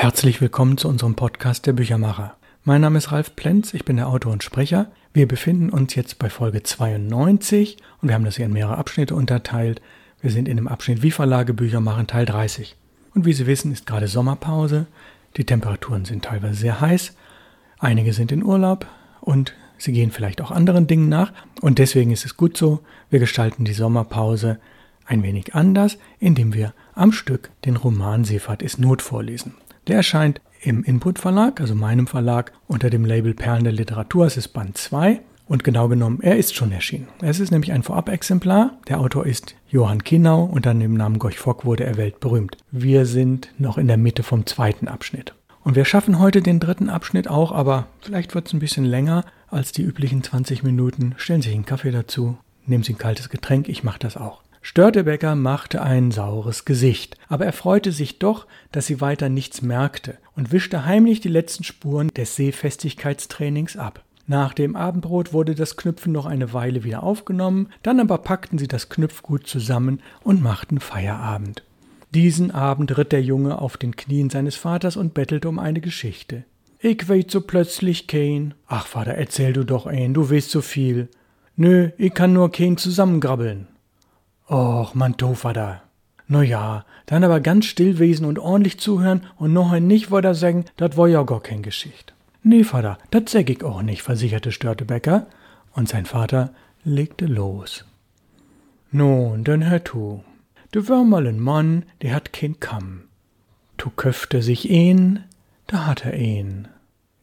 Herzlich willkommen zu unserem Podcast der Büchermacher. Mein Name ist Ralf Plenz, ich bin der Autor und Sprecher. Wir befinden uns jetzt bei Folge 92 und wir haben das hier in mehrere Abschnitte unterteilt. Wir sind in dem Abschnitt Wie Verlage Bücher machen Teil 30. Und wie Sie wissen, ist gerade Sommerpause. Die Temperaturen sind teilweise sehr heiß. Einige sind in Urlaub und sie gehen vielleicht auch anderen Dingen nach. Und deswegen ist es gut so, wir gestalten die Sommerpause ein wenig anders, indem wir am Stück den Roman Seefahrt ist Not vorlesen. Der erscheint im Input Verlag, also meinem Verlag, unter dem Label Perlen der Literatur. Es ist Band 2 und genau genommen, er ist schon erschienen. Es ist nämlich ein Vorab-Exemplar. Der Autor ist Johann Kinau. Unter dem Namen Gorch Fock wurde er weltberühmt. Wir sind noch in der Mitte vom zweiten Abschnitt. Und wir schaffen heute den dritten Abschnitt auch, aber vielleicht wird es ein bisschen länger als die üblichen 20 Minuten. Stellen Sie sich einen Kaffee dazu, nehmen Sie ein kaltes Getränk, ich mache das auch. Störtebecker machte ein saures Gesicht, aber er freute sich doch, dass sie weiter nichts merkte und wischte heimlich die letzten Spuren des Sehfestigkeitstrainings ab. Nach dem Abendbrot wurde das Knüpfen noch eine Weile wieder aufgenommen, dann aber packten sie das Knüpfgut zusammen und machten Feierabend. Diesen Abend ritt der Junge auf den Knien seines Vaters und bettelte um eine Geschichte. Ich weet so plötzlich kein. Ach, Vater, erzähl du doch ein, du weißt so viel. Nö, ich kann nur kein zusammengrabbeln. Och, man Tofer da. No ja, dann aber ganz still wesen und ordentlich zuhören und noch ein nicht weiter sagen, dat war ja gar kein Geschicht. Nee, Vater, dat säg ich auch nicht, versicherte Störtebecker, und sein Vater legte los. Nun, dann hör tu. Du wär mal ein Mann, der hat kein Kamm. Tu köfte sich een, da hat er een.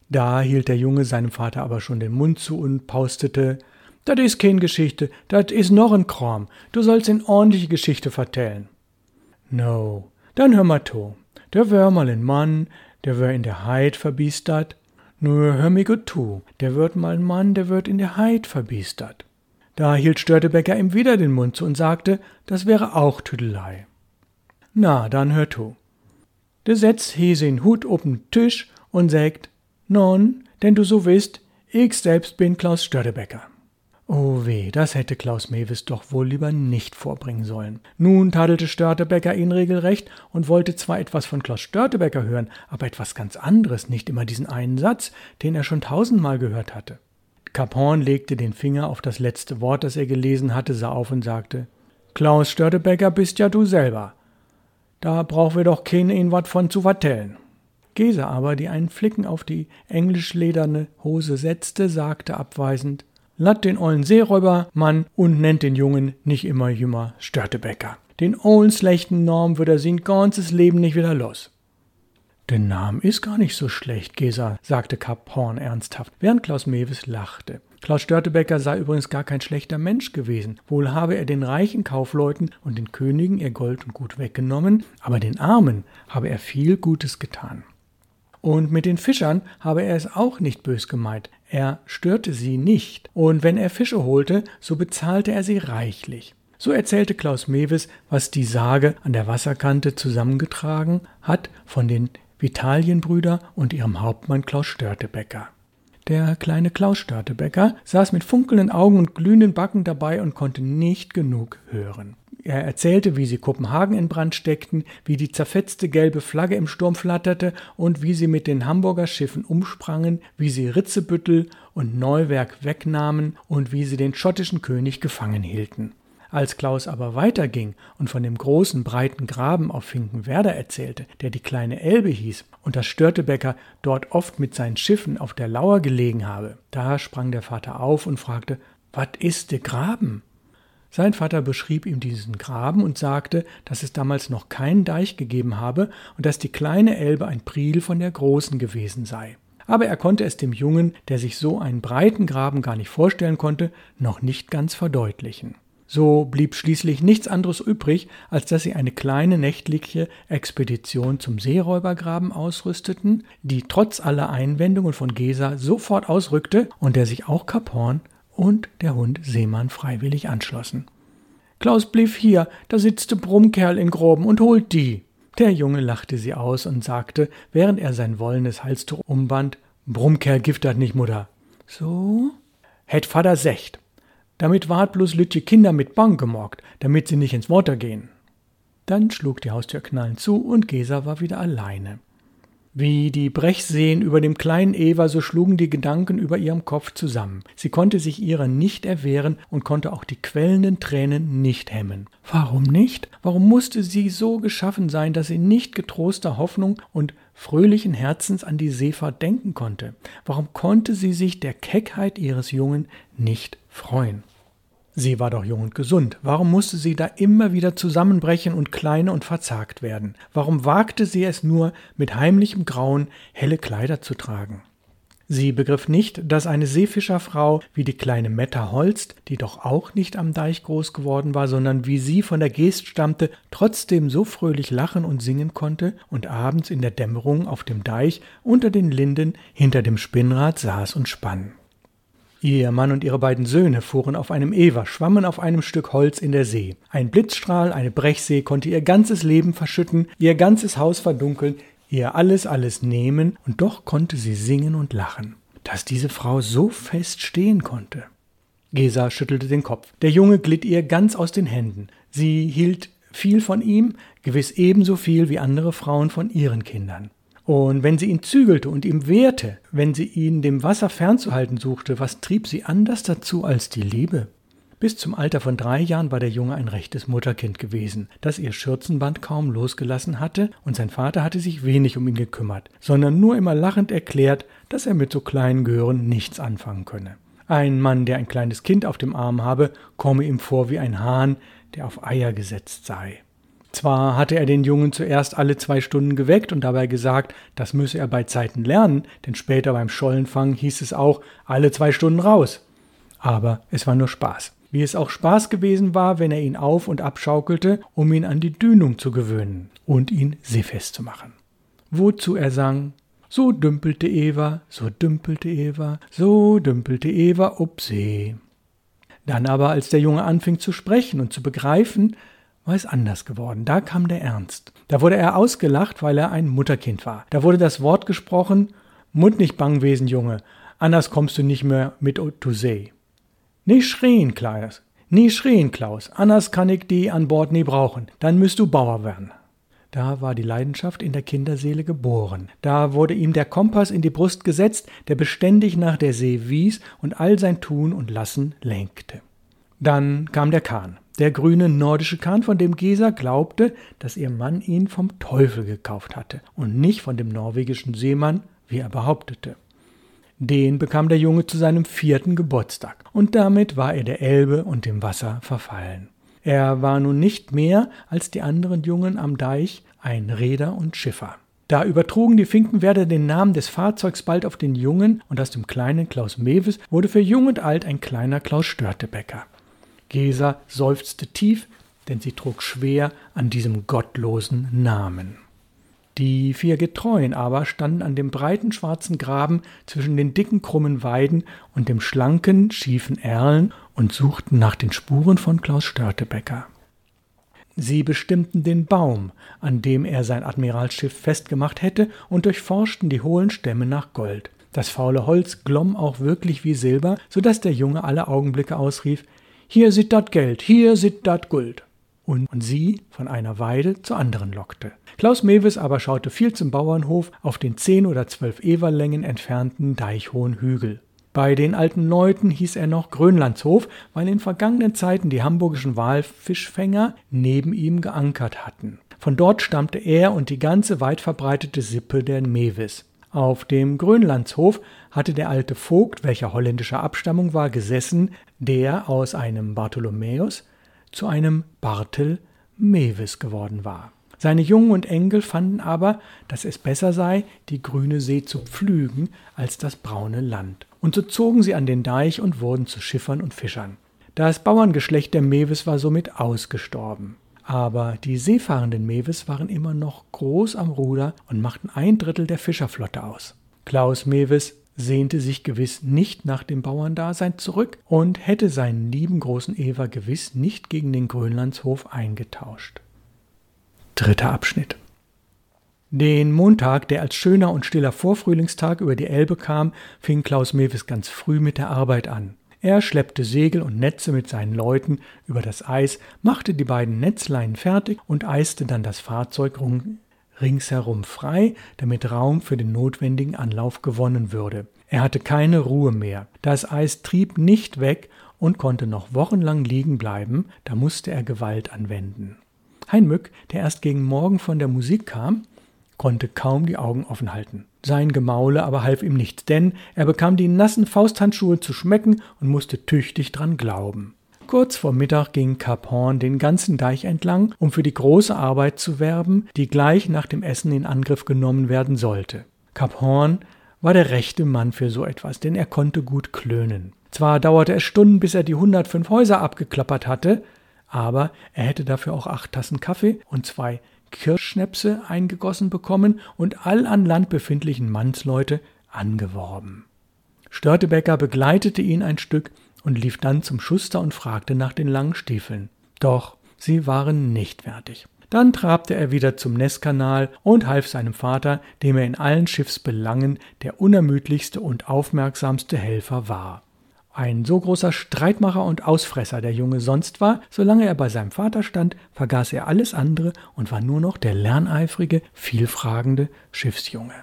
Da hielt der Junge seinem Vater aber schon den Mund zu und paustete, Dat is kein Geschichte, dat is noch ein Kram. Du sollst in ordentliche Geschichte vertellen. No, dann hör mal to. Der wär mal ein Mann, der wär in der Heid verbiestert. Nur hör mi gut tu. Der wird mal ein Mann, der wird in der Heid verbiestert. Da hielt Störtebecker ihm wieder den Mund zu und sagte, das wäre auch Tüdelei. Na, dann hör tu. Der setzt Hese Hut op'n Tisch und sägt, non, denn du so wisst, ich selbst bin Klaus Störtebecker. Oh weh, das hätte Klaus Mewes doch wohl lieber nicht vorbringen sollen. Nun tadelte Störtebecker ihn regelrecht und wollte zwar etwas von Klaus Störtebecker hören, aber etwas ganz anderes, nicht immer diesen einen Satz, den er schon tausendmal gehört hatte. Caphorn legte den Finger auf das letzte Wort, das er gelesen hatte, sah auf und sagte: Klaus Störtebecker bist ja du selber. Da brauchen wir doch keine ihn wat von zu vertellen. Gese aber, die einen Flicken auf die englischlederne Hose setzte, sagte abweisend: Latt den ollen Seeräubermann und nennt den Jungen nicht immer jümmer Störtebecker. Den ollen schlechten Norm wird er sein ganzes Leben nicht wieder los. Der Name ist gar nicht so schlecht, Gesa, sagte Kap Horn ernsthaft, während Klaus Mewes lachte. Klaus Störtebecker sei übrigens gar kein schlechter Mensch gewesen. Wohl habe er den reichen Kaufleuten und den Königen ihr Gold und Gut weggenommen, aber den Armen habe er viel Gutes getan. Und mit den Fischern habe er es auch nicht bös gemeint. Er störte sie nicht, und wenn er Fische holte, so bezahlte er sie reichlich. So erzählte Klaus Mewes, was die Sage an der Wasserkante zusammengetragen hat von den Vitalienbrüder und ihrem Hauptmann Klaus Störtebecker. Der kleine Klaus Störtebecker saß mit funkelnden Augen und glühenden Backen dabei und konnte nicht genug hören. Er erzählte, wie sie Kopenhagen in Brand steckten, wie die zerfetzte gelbe Flagge im Sturm flatterte und wie sie mit den Hamburger Schiffen umsprangen, wie sie Ritzebüttel und Neuwerk wegnahmen und wie sie den schottischen König gefangen hielten. Als Klaus aber weiterging und von dem großen, breiten Graben auf Finkenwerder erzählte, der die kleine Elbe hieß, und dass Störtebecker dort oft mit seinen Schiffen auf der Lauer gelegen habe, da sprang der Vater auf und fragte, Wat ist de Graben? Sein Vater beschrieb ihm diesen Graben und sagte, dass es damals noch keinen Deich gegeben habe und dass die kleine Elbe ein Priel von der großen gewesen sei. Aber er konnte es dem Jungen, der sich so einen breiten Graben gar nicht vorstellen konnte, noch nicht ganz verdeutlichen. So blieb schließlich nichts anderes übrig, als dass sie eine kleine nächtliche Expedition zum Seeräubergraben ausrüsteten, die trotz aller Einwendungen von Gesa sofort ausrückte und der sich auch Kap Horn und der Hund Seemann freiwillig anschlossen. Klaus blieb hier, da sitzt de Brummkerl in Groben und holt die. Der Junge lachte sie aus und sagte, während er sein wollenes Halstuch umband, Brummkerl giftert nicht, Mutter. So? Hätt Vater secht. Damit ward bloß Lütje Kinder mit Bang gemorgt, damit sie nicht ins Wasser gehen. Dann schlug die Haustür knallend zu und Gesa war wieder alleine. Wie die Brechseen über dem kleinen Eva, so schlugen die Gedanken über ihrem Kopf zusammen. Sie konnte sich ihrer nicht erwehren und konnte auch die quellenden Tränen nicht hemmen. Warum nicht? Warum musste sie so geschaffen sein, dass sie nicht getroster Hoffnung und fröhlichen Herzens an die Seefahrt denken konnte? Warum konnte sie sich der Keckheit ihres Jungen nicht freuen? Sie war doch jung und gesund. Warum musste sie da immer wieder zusammenbrechen und kleine und verzagt werden? Warum wagte sie es nur, mit heimlichem Grauen helle Kleider zu tragen? Sie begriff nicht, dass eine Seefischerfrau wie die kleine Metta Holst, die doch auch nicht am Deich groß geworden war, sondern wie sie von der Geest stammte, trotzdem so fröhlich lachen und singen konnte und abends in der Dämmerung auf dem Deich unter den Linden hinter dem Spinnrad saß und spann. Ihr Mann und ihre beiden Söhne fuhren auf einem Ewer, schwammen auf einem Stück Holz in der See. Ein Blitzstrahl, eine Brechsee konnte ihr ganzes Leben verschütten, ihr ganzes Haus verdunkeln, ihr alles, alles nehmen, und doch konnte sie singen und lachen. Dass diese Frau so fest stehen konnte. Gesa schüttelte den Kopf. Der Junge glitt ihr ganz aus den Händen. Sie hielt viel von ihm, gewiss ebenso viel wie andere Frauen von ihren Kindern. Und wenn sie ihn zügelte und ihm wehrte, wenn sie ihn dem Wasser fernzuhalten suchte, was trieb sie anders dazu als die Liebe? Bis zum Alter von drei Jahren war der Junge ein rechtes Mutterkind gewesen, das ihr Schürzenband kaum losgelassen hatte, und sein Vater hatte sich wenig um ihn gekümmert, sondern nur immer lachend erklärt, dass er mit so kleinen Gehören nichts anfangen könne. Ein Mann, der ein kleines Kind auf dem Arm habe, komme ihm vor wie ein Hahn, der auf Eier gesetzt sei. Zwar hatte er den Jungen zuerst alle zwei Stunden geweckt und dabei gesagt, das müsse er bei Zeiten lernen, denn später beim Schollenfang hieß es auch alle zwei Stunden raus. Aber es war nur Spaß. Wie es auch Spaß gewesen war, wenn er ihn auf und abschaukelte, um ihn an die Dünung zu gewöhnen und ihn seefest zu machen. Wozu er sang, so dümpelte Eva, so dümpelte Eva, so dümpelte Eva ob See. Dann aber, als der Junge anfing zu sprechen und zu begreifen, war es anders geworden. Da kam der Ernst. Da wurde er ausgelacht, weil er ein Mutterkind war. Da wurde das Wort gesprochen, Mund nicht bang wesen, Junge, anders kommst du nicht mehr mit to see. Nicht schrien, Klaus, nie schrien, Klaus, anders kann ich die an Bord nie brauchen, dann müsst du Bauer werden. Da war die Leidenschaft in der Kinderseele geboren. Da wurde ihm der Kompass in die Brust gesetzt, der beständig nach der See wies und all sein Tun und Lassen lenkte. Dann kam der Kahn der grüne nordische Kahn, von dem Gesa glaubte, dass ihr Mann ihn vom Teufel gekauft hatte und nicht von dem norwegischen Seemann, wie er behauptete. Den bekam der Junge zu seinem vierten Geburtstag, und damit war er der Elbe und dem Wasser verfallen. Er war nun nicht mehr als die anderen Jungen am Deich ein Reeder und Schiffer. Da übertrugen die Finkenwerder den Namen des Fahrzeugs bald auf den Jungen, und aus dem kleinen Klaus Mewes wurde für Jung und Alt ein kleiner Klaus Störtebecker. Gesa seufzte tief, denn sie trug schwer an diesem gottlosen Namen. Die vier Getreuen aber standen an dem breiten schwarzen Graben zwischen den dicken krummen Weiden und dem schlanken schiefen Erlen und suchten nach den Spuren von Klaus Störtebecker. Sie bestimmten den Baum, an dem er sein Admiralsschiff festgemacht hätte, und durchforschten die hohlen Stämme nach Gold. Das faule Holz glomm auch wirklich wie Silber, so dass der Junge alle Augenblicke ausrief hier sit dat Geld, hier sit dat Guld. Und, und sie von einer Weide zur anderen lockte. Klaus Mewes aber schaute viel zum Bauernhof auf den zehn oder zwölf Everlängen entfernten deichhohen Hügel. Bei den alten Leuten hieß er noch Grönlandshof, weil in vergangenen Zeiten die hamburgischen Walfischfänger neben ihm geankert hatten. Von dort stammte er und die ganze weit verbreitete Sippe der Mewes. Auf dem Grönlandshof hatte der alte Vogt, welcher holländischer Abstammung war, gesessen, der aus einem Bartholomäus zu einem Bartel Mewis geworden war. Seine Jungen und Enkel fanden aber, dass es besser sei, die grüne See zu pflügen als das braune Land. Und so zogen sie an den Deich und wurden zu Schiffern und Fischern. Das Bauerngeschlecht der Mewis war somit ausgestorben. Aber die seefahrenden Mewes waren immer noch groß am Ruder und machten ein Drittel der Fischerflotte aus. Klaus Mewes sehnte sich gewiss nicht nach dem Bauerndasein zurück und hätte seinen lieben großen Ewer gewiss nicht gegen den Grönlandshof eingetauscht. Dritter Abschnitt. Den Montag, der als schöner und stiller Vorfrühlingstag über die Elbe kam, fing Klaus Mewes ganz früh mit der Arbeit an. Er schleppte Segel und Netze mit seinen Leuten über das Eis, machte die beiden Netzleinen fertig und eiste dann das Fahrzeug ringsherum frei, damit Raum für den notwendigen Anlauf gewonnen würde. Er hatte keine Ruhe mehr. Das Eis trieb nicht weg und konnte noch wochenlang liegen bleiben, da musste er Gewalt anwenden. Heinmück, der erst gegen Morgen von der Musik kam, konnte kaum die Augen offen halten. Sein Gemaule aber half ihm nichts, denn er bekam die nassen Fausthandschuhe zu schmecken und musste tüchtig dran glauben. Kurz vor Mittag ging Kap Horn den ganzen Deich entlang, um für die große Arbeit zu werben, die gleich nach dem Essen in Angriff genommen werden sollte. Kap Horn war der rechte Mann für so etwas, denn er konnte gut klönen. Zwar dauerte es Stunden, bis er die 105 Häuser abgeklappert hatte, aber er hätte dafür auch acht Tassen Kaffee und zwei Kirschschnäpse eingegossen bekommen und all an Land befindlichen Mannsleute angeworben. Störtebecker begleitete ihn ein Stück und lief dann zum Schuster und fragte nach den langen Stiefeln. Doch sie waren nicht fertig. Dann trabte er wieder zum Nesskanal und half seinem Vater, dem er in allen Schiffsbelangen der unermüdlichste und aufmerksamste Helfer war. Ein so großer Streitmacher und Ausfresser der Junge sonst war, solange er bei seinem Vater stand, vergaß er alles andere und war nur noch der lerneifrige, vielfragende Schiffsjunge.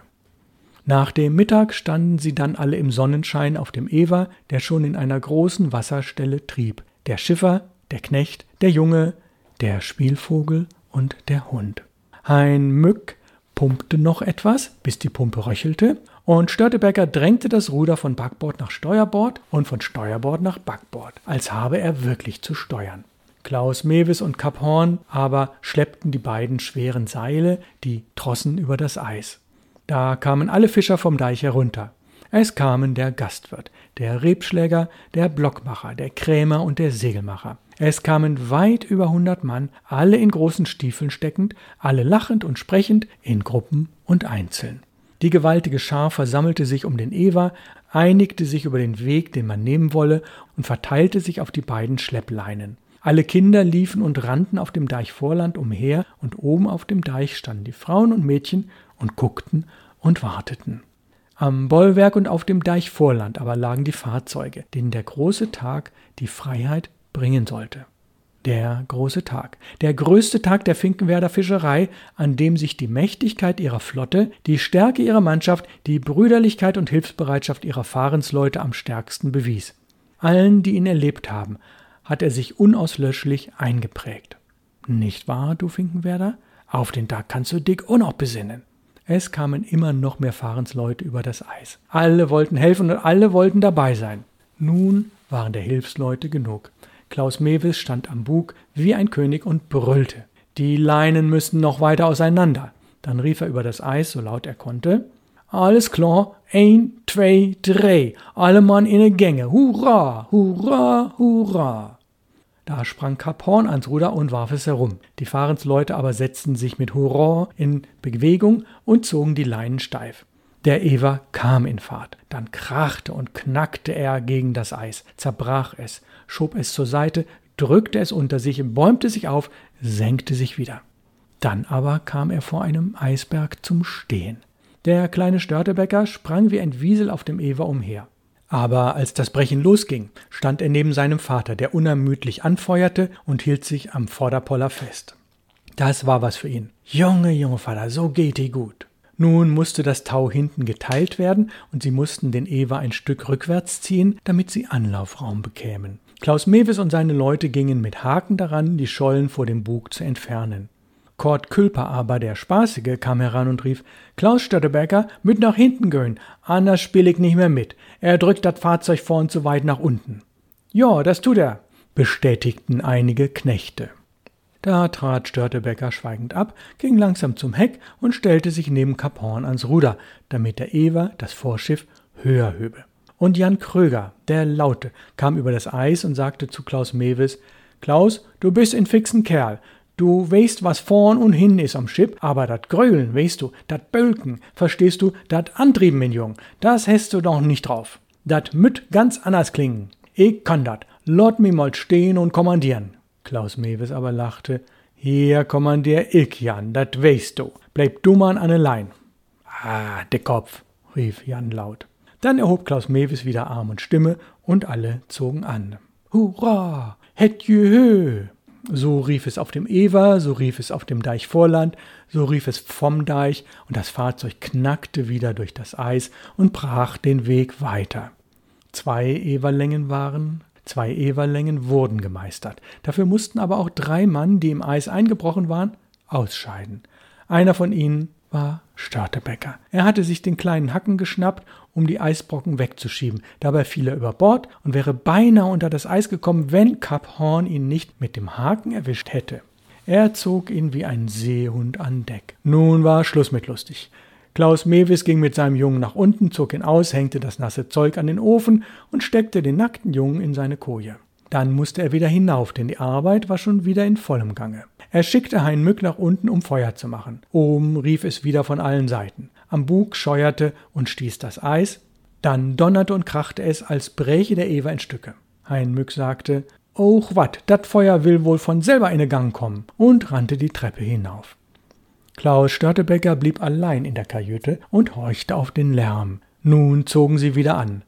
Nach dem Mittag standen sie dann alle im Sonnenschein auf dem Ewer, der schon in einer großen Wasserstelle trieb. Der Schiffer, der Knecht, der Junge, der Spielvogel und der Hund. Ein Mück pumpte noch etwas, bis die Pumpe röchelte, und Störtebecker drängte das Ruder von Backbord nach Steuerbord und von Steuerbord nach Backbord, als habe er wirklich zu steuern. Klaus Mewis und Kap Horn aber schleppten die beiden schweren Seile, die Trossen über das Eis. Da kamen alle Fischer vom Deich herunter. Es kamen der Gastwirt, der Rebschläger, der Blockmacher, der Krämer und der Segelmacher. Es kamen weit über hundert Mann, alle in großen Stiefeln steckend, alle lachend und sprechend, in Gruppen und einzeln. Die gewaltige Schar versammelte sich um den Ewer, einigte sich über den Weg, den man nehmen wolle, und verteilte sich auf die beiden Schleppleinen. Alle Kinder liefen und rannten auf dem Deichvorland umher, und oben auf dem Deich standen die Frauen und Mädchen und guckten und warteten. Am Bollwerk und auf dem Deichvorland aber lagen die Fahrzeuge, denen der große Tag die Freiheit bringen sollte der große Tag, der größte Tag der Finkenwerder Fischerei, an dem sich die Mächtigkeit ihrer Flotte, die Stärke ihrer Mannschaft, die Brüderlichkeit und Hilfsbereitschaft ihrer Fahrensleute am stärksten bewies. Allen, die ihn erlebt haben, hat er sich unauslöschlich eingeprägt. Nicht wahr, du Finkenwerder? Auf den Tag kannst du dick auch noch besinnen. Es kamen immer noch mehr Fahrensleute über das Eis. Alle wollten helfen und alle wollten dabei sein. Nun waren der Hilfsleute genug. Klaus Mewis stand am Bug wie ein König und brüllte. Die Leinen müssten noch weiter auseinander. Dann rief er über das Eis, so laut er konnte. Alles klar, ein, zwei, drei, alle Mann in die Gänge, hurra, hurra, hurra. Da sprang Kap Horn ans Ruder und warf es herum. Die Fahrensleute aber setzten sich mit Hurra in Bewegung und zogen die Leinen steif. Der Ewer kam in Fahrt. Dann krachte und knackte er gegen das Eis, zerbrach es, schob es zur Seite, drückte es unter sich, bäumte sich auf, senkte sich wieder. Dann aber kam er vor einem Eisberg zum Stehen. Der kleine Störtebecker sprang wie ein Wiesel auf dem Ewer umher. Aber als das Brechen losging, stand er neben seinem Vater, der unermüdlich anfeuerte und hielt sich am Vorderpoller fest. Das war was für ihn. Junge, junge Vater, so geht die gut. Nun musste das Tau hinten geteilt werden und sie mussten den Ewer ein Stück rückwärts ziehen, damit sie Anlaufraum bekämen. Klaus Mewes und seine Leute gingen mit Haken daran, die Schollen vor dem Bug zu entfernen. Kurt Külper aber, der Spaßige, kam heran und rief, Klaus Stöttebecker, mit nach hinten gehen, anders spiel ich nicht mehr mit. Er drückt das Fahrzeug vorn zu weit nach unten. Ja, das tut er, bestätigten einige Knechte. Da trat Störtebecker schweigend ab, ging langsam zum Heck und stellte sich neben Kap Horn ans Ruder, damit der Ewer das Vorschiff höher höbe. Und Jan Kröger, der Laute, kam über das Eis und sagte zu Klaus Mewes, Klaus, du bist ein fixen Kerl. Du weißt, was vorn und hin is am Schiff, aber dat Grölen, weißt du, dat Bölken, verstehst du, dat Antrieben, mein Jung, das hast du doch nicht drauf. Dat müt ganz anders klingen. Ich kann dat. Lot mi mal stehen und kommandieren. Klaus Mewes aber lachte. Hier kommandier ich, Jan, dat weißt du. Bleib du mal an der Lein. Ah, der Kopf, rief Jan laut. Dann erhob Klaus Mewes wieder Arm und Stimme und alle zogen an. Hurra! Het jehö! So rief es auf dem Ewer, so rief es auf dem Deich Vorland, so rief es vom Deich, und das Fahrzeug knackte wieder durch das Eis und brach den Weg weiter. Zwei Ewerlängen waren, zwei Ewerlängen wurden gemeistert. Dafür mussten aber auch drei Mann, die im Eis eingebrochen waren, ausscheiden. Einer von ihnen war Störtebecker. Er hatte sich den kleinen Hacken geschnappt, um die Eisbrocken wegzuschieben. Dabei fiel er über Bord und wäre beinahe unter das Eis gekommen, wenn Kap Horn ihn nicht mit dem Haken erwischt hätte. Er zog ihn wie ein Seehund an Deck. Nun war Schluss mit lustig. Klaus Mewis ging mit seinem Jungen nach unten, zog ihn aus, hängte das nasse Zeug an den Ofen und steckte den nackten Jungen in seine Koje. Dann musste er wieder hinauf, denn die Arbeit war schon wieder in vollem Gange. Er schickte Hein Mück nach unten, um Feuer zu machen. Oben rief es wieder von allen Seiten. Am Bug scheuerte und stieß das Eis. Dann donnerte und krachte es, als bräche der Ewer in Stücke. Hein Mück sagte, Och wat, dat Feuer will wohl von selber in den Gang kommen und rannte die Treppe hinauf. Klaus Störtebecker blieb allein in der Kajüte und horchte auf den Lärm. Nun zogen sie wieder an.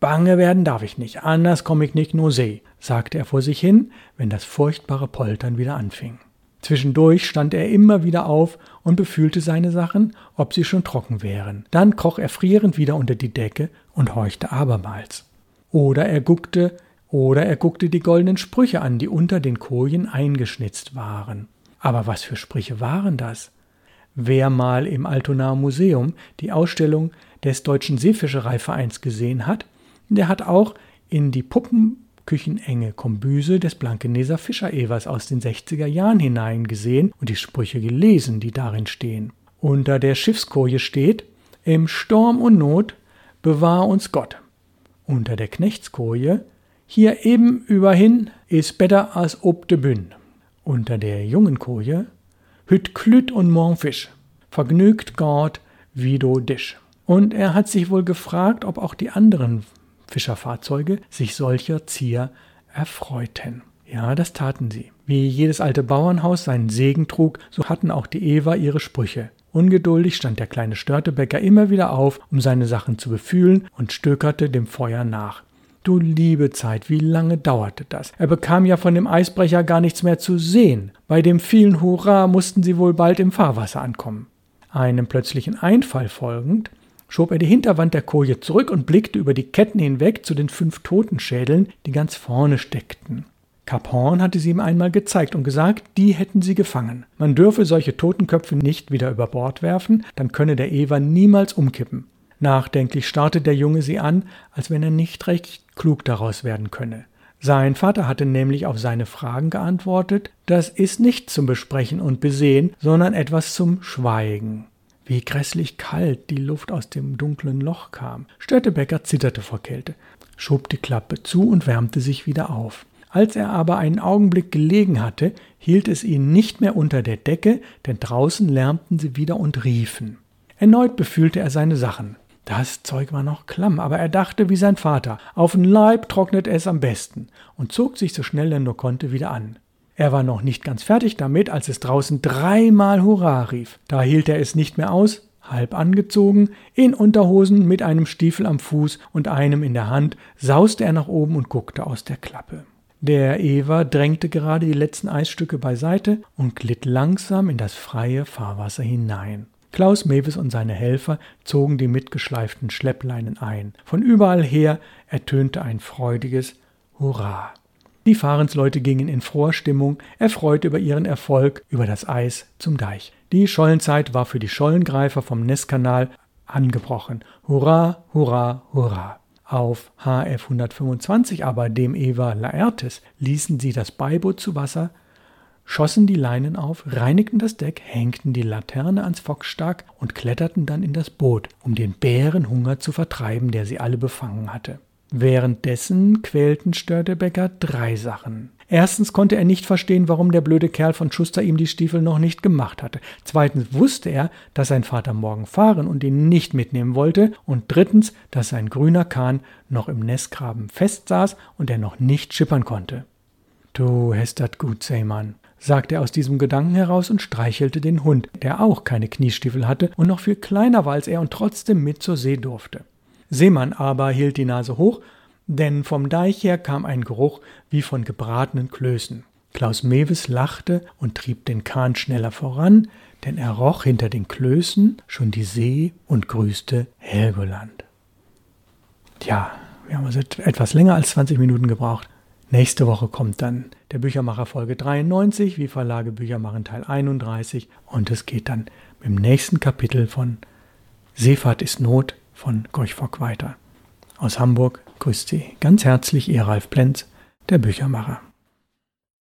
Bange werden darf ich nicht, anders komm ich nicht nur See, sagte er vor sich hin, wenn das furchtbare Poltern wieder anfing. Zwischendurch stand er immer wieder auf und befühlte seine Sachen, ob sie schon trocken wären. Dann kroch er frierend wieder unter die Decke und horchte abermals. Oder er guckte, oder er guckte die goldenen Sprüche an, die unter den Kojen eingeschnitzt waren. Aber was für Sprüche waren das? Wer mal im Altonaer Museum die Ausstellung des Deutschen Seefischereivereins gesehen hat, der hat auch in die Puppenküchenenge Kombüse des Blankeneser Fischerewers aus den 60er Jahren hineingesehen und die Sprüche gelesen, die darin stehen. Unter der Schiffskoje steht: Im Sturm und Not bewahr uns Gott. Unter der Knechtskoje: Hier eben überhin is better als ob de Bünn. Unter der Jungenkoje: Hüt Klüt und Mornfisch. Vergnügt Gott wie do Disch. Und er hat sich wohl gefragt, ob auch die anderen Fischerfahrzeuge sich solcher Zier erfreuten. Ja, das taten sie. Wie jedes alte Bauernhaus seinen Segen trug, so hatten auch die Eva ihre Sprüche. Ungeduldig stand der kleine Störtebäcker immer wieder auf, um seine Sachen zu befühlen und stökerte dem Feuer nach. Du liebe Zeit, wie lange dauerte das? Er bekam ja von dem Eisbrecher gar nichts mehr zu sehen. Bei dem vielen Hurra mussten sie wohl bald im Fahrwasser ankommen. Einem plötzlichen Einfall folgend, schob er die Hinterwand der Koje zurück und blickte über die Ketten hinweg zu den fünf Totenschädeln, die ganz vorne steckten. Kap Horn hatte sie ihm einmal gezeigt und gesagt, die hätten sie gefangen. Man dürfe solche Totenköpfe nicht wieder über Bord werfen, dann könne der Ewer niemals umkippen. Nachdenklich starrte der Junge sie an, als wenn er nicht recht klug daraus werden könne. Sein Vater hatte nämlich auf seine Fragen geantwortet, das ist nicht zum Besprechen und Besehen, sondern etwas zum Schweigen. Wie grässlich kalt die Luft aus dem dunklen Loch kam. Störtebecker zitterte vor Kälte, schob die Klappe zu und wärmte sich wieder auf. Als er aber einen Augenblick gelegen hatte, hielt es ihn nicht mehr unter der Decke, denn draußen lärmten sie wieder und riefen. Erneut befühlte er seine Sachen. Das Zeug war noch klamm, aber er dachte wie sein Vater, auf den Leib trocknet es am besten und zog sich so schnell er nur konnte wieder an. Er war noch nicht ganz fertig damit, als es draußen dreimal Hurra rief. Da hielt er es nicht mehr aus, halb angezogen, in Unterhosen mit einem Stiefel am Fuß und einem in der Hand, sauste er nach oben und guckte aus der Klappe. Der Ewer drängte gerade die letzten Eisstücke beiseite und glitt langsam in das freie Fahrwasser hinein. Klaus Mewes und seine Helfer zogen die mitgeschleiften Schleppleinen ein. Von überall her ertönte ein freudiges Hurra. Die Fahrensleute gingen in froher Stimmung, erfreut über ihren Erfolg, über das Eis zum Deich. Die Schollenzeit war für die Schollengreifer vom Nesskanal angebrochen. Hurra, hurra, hurra. Auf HF 125 aber, dem Eva Laertes, ließen sie das Beiboot zu Wasser, schossen die Leinen auf, reinigten das Deck, hängten die Laterne ans Fockstark und kletterten dann in das Boot, um den Bärenhunger zu vertreiben, der sie alle befangen hatte. Währenddessen quälten Störtebecker drei Sachen. Erstens konnte er nicht verstehen, warum der blöde Kerl von Schuster ihm die Stiefel noch nicht gemacht hatte. Zweitens wusste er, dass sein Vater morgen fahren und ihn nicht mitnehmen wollte. Und drittens, dass sein grüner Kahn noch im Nestgraben festsaß und er noch nicht schippern konnte. Du hast dat gut, Seemann, sagte er aus diesem Gedanken heraus und streichelte den Hund, der auch keine Kniestiefel hatte und noch viel kleiner war als er und trotzdem mit zur See durfte. Seemann aber hielt die Nase hoch, denn vom Deich her kam ein Geruch wie von gebratenen Klößen. Klaus Mewes lachte und trieb den Kahn schneller voran, denn er roch hinter den Klößen schon die See und grüßte Helgoland. Tja, wir haben also etwas länger als 20 Minuten gebraucht. Nächste Woche kommt dann der Büchermacher Folge 93, wie Verlage Bücher machen Teil 31 und es geht dann im nächsten Kapitel von Seefahrt ist Not von Gorch Fock weiter. Aus Hamburg grüßt Sie ganz herzlich Ihr Ralf Plenz, der Büchermacher.